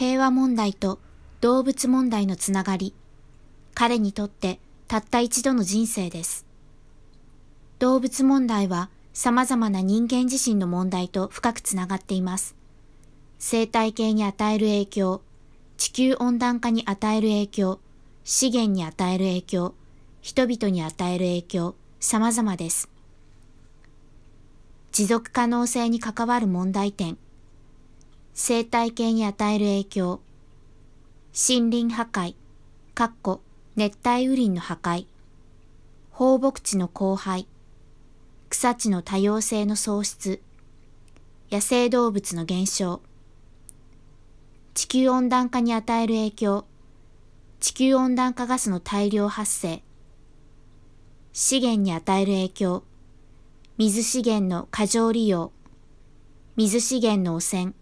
平和問題と動物問題のつながり、彼にとってたった一度の人生です。動物問題は様々な人間自身の問題と深くつながっています。生態系に与える影響、地球温暖化に与える影響、資源に与える影響、人々に与える影響、様々です。持続可能性に関わる問題点、生態系に与える影響、森林破壊、かっこ熱帯雨林の破壊、放牧地の荒廃、草地の多様性の喪失、野生動物の減少、地球温暖化に与える影響、地球温暖化ガスの大量発生、資源に与える影響、水資源の過剰利用、水資源の汚染、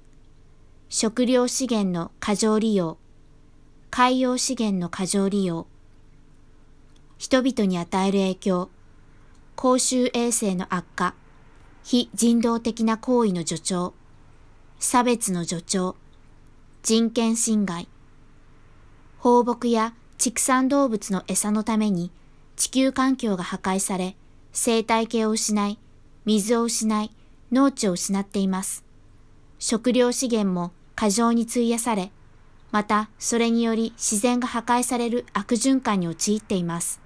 食料資源の過剰利用、海洋資源の過剰利用、人々に与える影響、公衆衛生の悪化、非人道的な行為の助長、差別の助長、人権侵害、放牧や畜産動物の餌のために地球環境が破壊され、生態系を失い、水を失い、農地を失っています。食料資源も過剰に費やされ、またそれにより自然が破壊される悪循環に陥っています。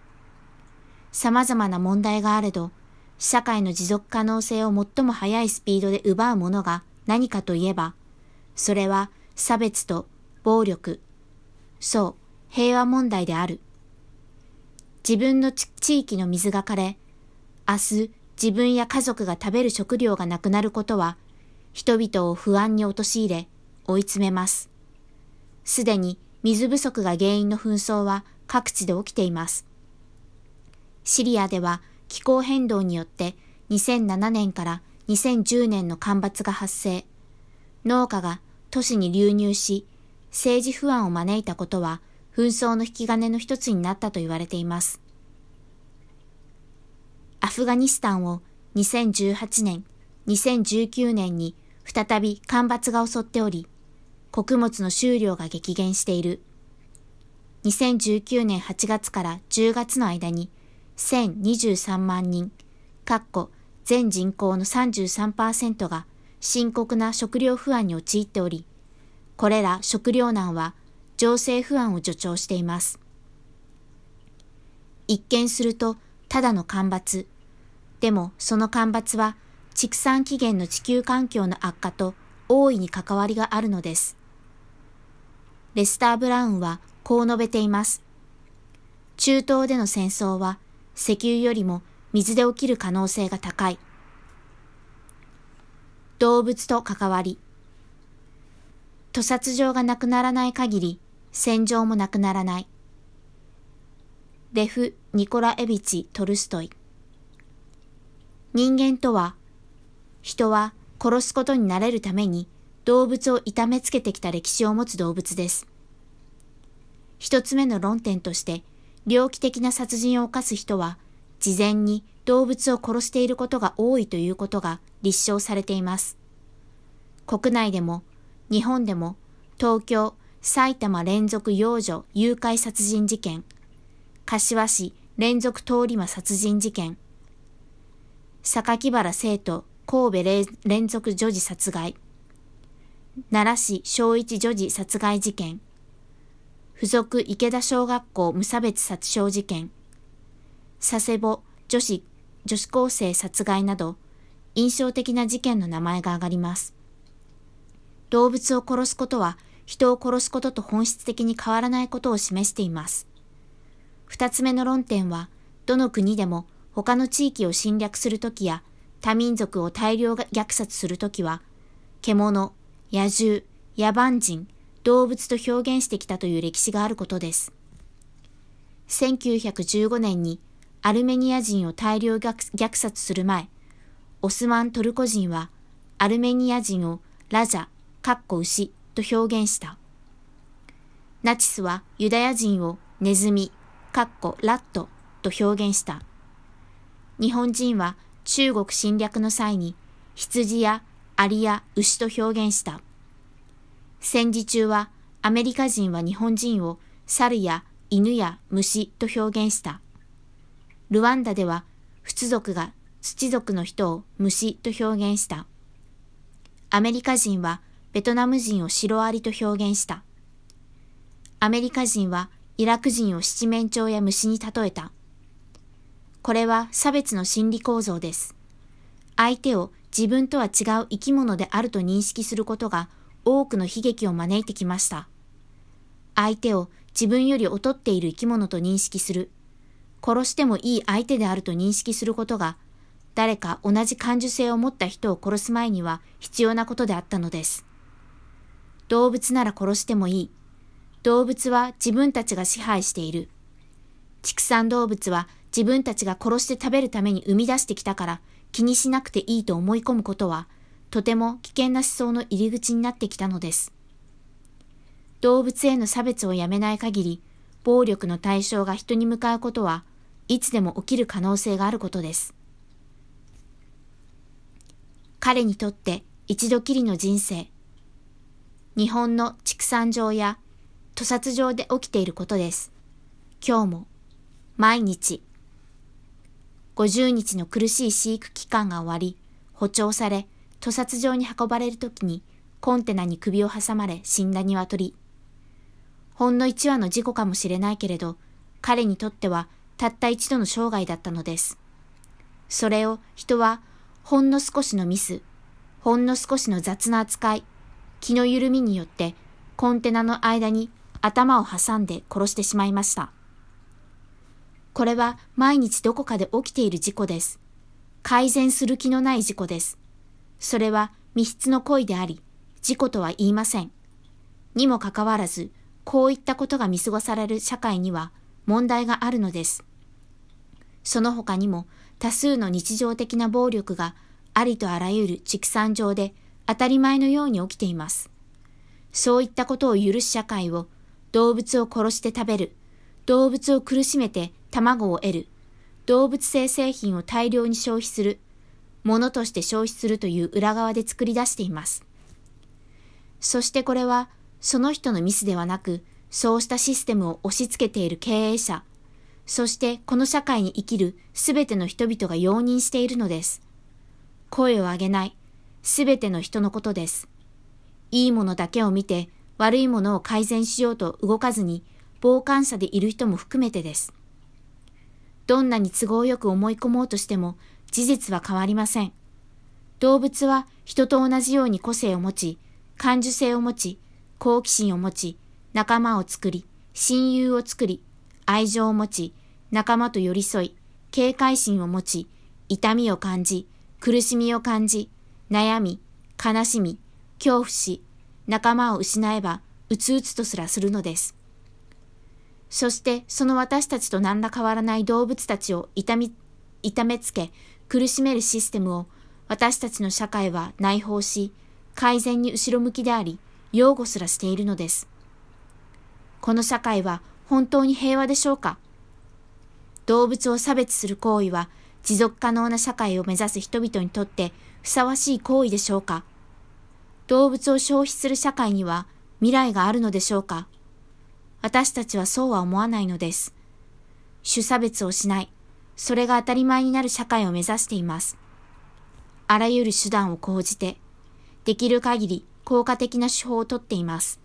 様々な問題があれど、社会の持続可能性を最も速いスピードで奪うものが何かといえば、それは差別と暴力、そう、平和問題である。自分の地域の水が枯れ、明日自分や家族が食べる食料がなくなることは、人々を不安に陥れ、追い詰めます。すでに水不足が原因の紛争は各地で起きています。シリアでは気候変動によって2007年から2010年の干ばつが発生。農家が都市に流入し、政治不安を招いたことは紛争の引き金の一つになったと言われています。アフガニスタンを2018年、2019年に再び干ばつが襲っており、穀物の収量が激減している。2019年8月から10月の間に1023万人、かっこ全人口の33%が深刻な食料不安に陥っており、これら食料難は情勢不安を助長しています。一見するとただの干ばつ。でもその干ばつは畜産期限の地球環境の悪化と大いに関わりがあるのです。レスター・ブラウンはこう述べています。中東での戦争は石油よりも水で起きる可能性が高い。動物と関わり。屠殺場がなくならない限り、戦場もなくならない。レフ・ニコラエビチ・トルストイ。人間とは、人は殺すことになれるために動物を痛めつけてきた歴史を持つ動物です。一つ目の論点として、猟奇的な殺人を犯す人は、事前に動物を殺していることが多いということが立証されています。国内でも、日本でも、東京、埼玉連続幼女誘拐殺人事件、柏市連続通り魔殺人事件、榊原生徒神戸連続女児殺害、奈良市小一女児殺害事件、附属池田小学校無差別殺傷事件、佐世保女子女子高生殺害など、印象的な事件の名前が挙がります。動物を殺すことは人を殺すことと本質的に変わらないことを示しています。二つ目の論点は、どの国でも他の地域を侵略するときや多民族を大量虐殺するときは、獣、野獣、野蛮人、動物と表現してきたという歴史があることです。1915年にアルメニア人を大量虐殺する前、オスマントルコ人はアルメニア人をラジャ、カッコ牛と表現した。ナチスはユダヤ人をネズミ、カッコラットと表現した。日本人は中国侵略の際に羊やアリや牛と表現した。戦時中はアメリカ人は日本人を猿や犬や虫と表現した。ルワンダでは、仏族が土族の人を虫と表現した。アメリカ人はベトナム人をシロアリと表現した。アメリカ人はイラク人を七面鳥や虫に例えた。これは差別の心理構造です。相手を自分とは違う生き物であると認識することが多くの悲劇を招いてきました。相手を自分より劣っている生き物と認識する。殺してもいい相手であると認識することが、誰か同じ感受性を持った人を殺す前には必要なことであったのです。動物なら殺してもいい。動物は自分たちが支配している。畜産動物は自分たちが殺して食べるために生み出してきたから気にしなくていいと思い込むことは、とても危険な思想の入り口になってきたのです。動物への差別をやめない限り、暴力の対象が人に向かうことはいつでも起きる可能性があることです。彼にとって一度きりの人生。日本の畜産場や屠殺場で起きていることです。今日も、毎日。50日の苦しい飼育期間が終わり、補聴され、屠殺場に運ばれるときに、コンテナに首を挟まれ死んだ鶏。ほんの一羽の事故かもしれないけれど、彼にとってはたった一度の生涯だったのです。それを人はほんの少しのミス、ほんの少しの雑な扱い、気の緩みによってコンテナの間に頭を挟んで殺してしまいました。これは毎日どこかで起きている事故です。改善する気のない事故です。それは密室の恋であり、事故とは言いません。にもかかわらず、こういったことが見過ごされる社会には問題があるのです。その他にも多数の日常的な暴力がありとあらゆる畜産上で当たり前のように起きています。そういったことを許す社会を動物を殺して食べる、動物を苦しめて卵を得る、動物性製品を大量に消費する、ものとして消費するという裏側で作り出しています。そしてこれはその人のミスではなく、そうしたシステムを押し付けている経営者、そしてこの社会に生きるすべての人々が容認しているのです。声を上げない、すべての人のことです。いいものだけを見て、悪いものを改善しようと動かずに、傍観者でいる人も含めてです。どんなに都合よく思い込もうとしても、事実は変わりません。動物は人と同じように個性を持ち、感受性を持ち、好奇心を持ち、仲間を作り、親友を作り、愛情を持ち、仲間と寄り添い、警戒心を持ち、痛みを感じ、苦しみを感じ、悩み、悲しみ、恐怖し、仲間を失えば、うつうつとすらするのです。そしてその私たちと何ら変わらない動物たちを痛み、痛めつけ、苦しめるシステムを私たちの社会は内包し、改善に後ろ向きであり、擁護すらしているのです。この社会は本当に平和でしょうか？動物を差別する行為は持続可能な社会を目指す人々にとってふさわしい行為でしょうか？動物を消費する社会には未来があるのでしょうか？私たちはそうは思わないのです。種差別をしない、それが当たり前になる社会を目指しています。あらゆる手段を講じて、できる限り効果的な手法をとっています。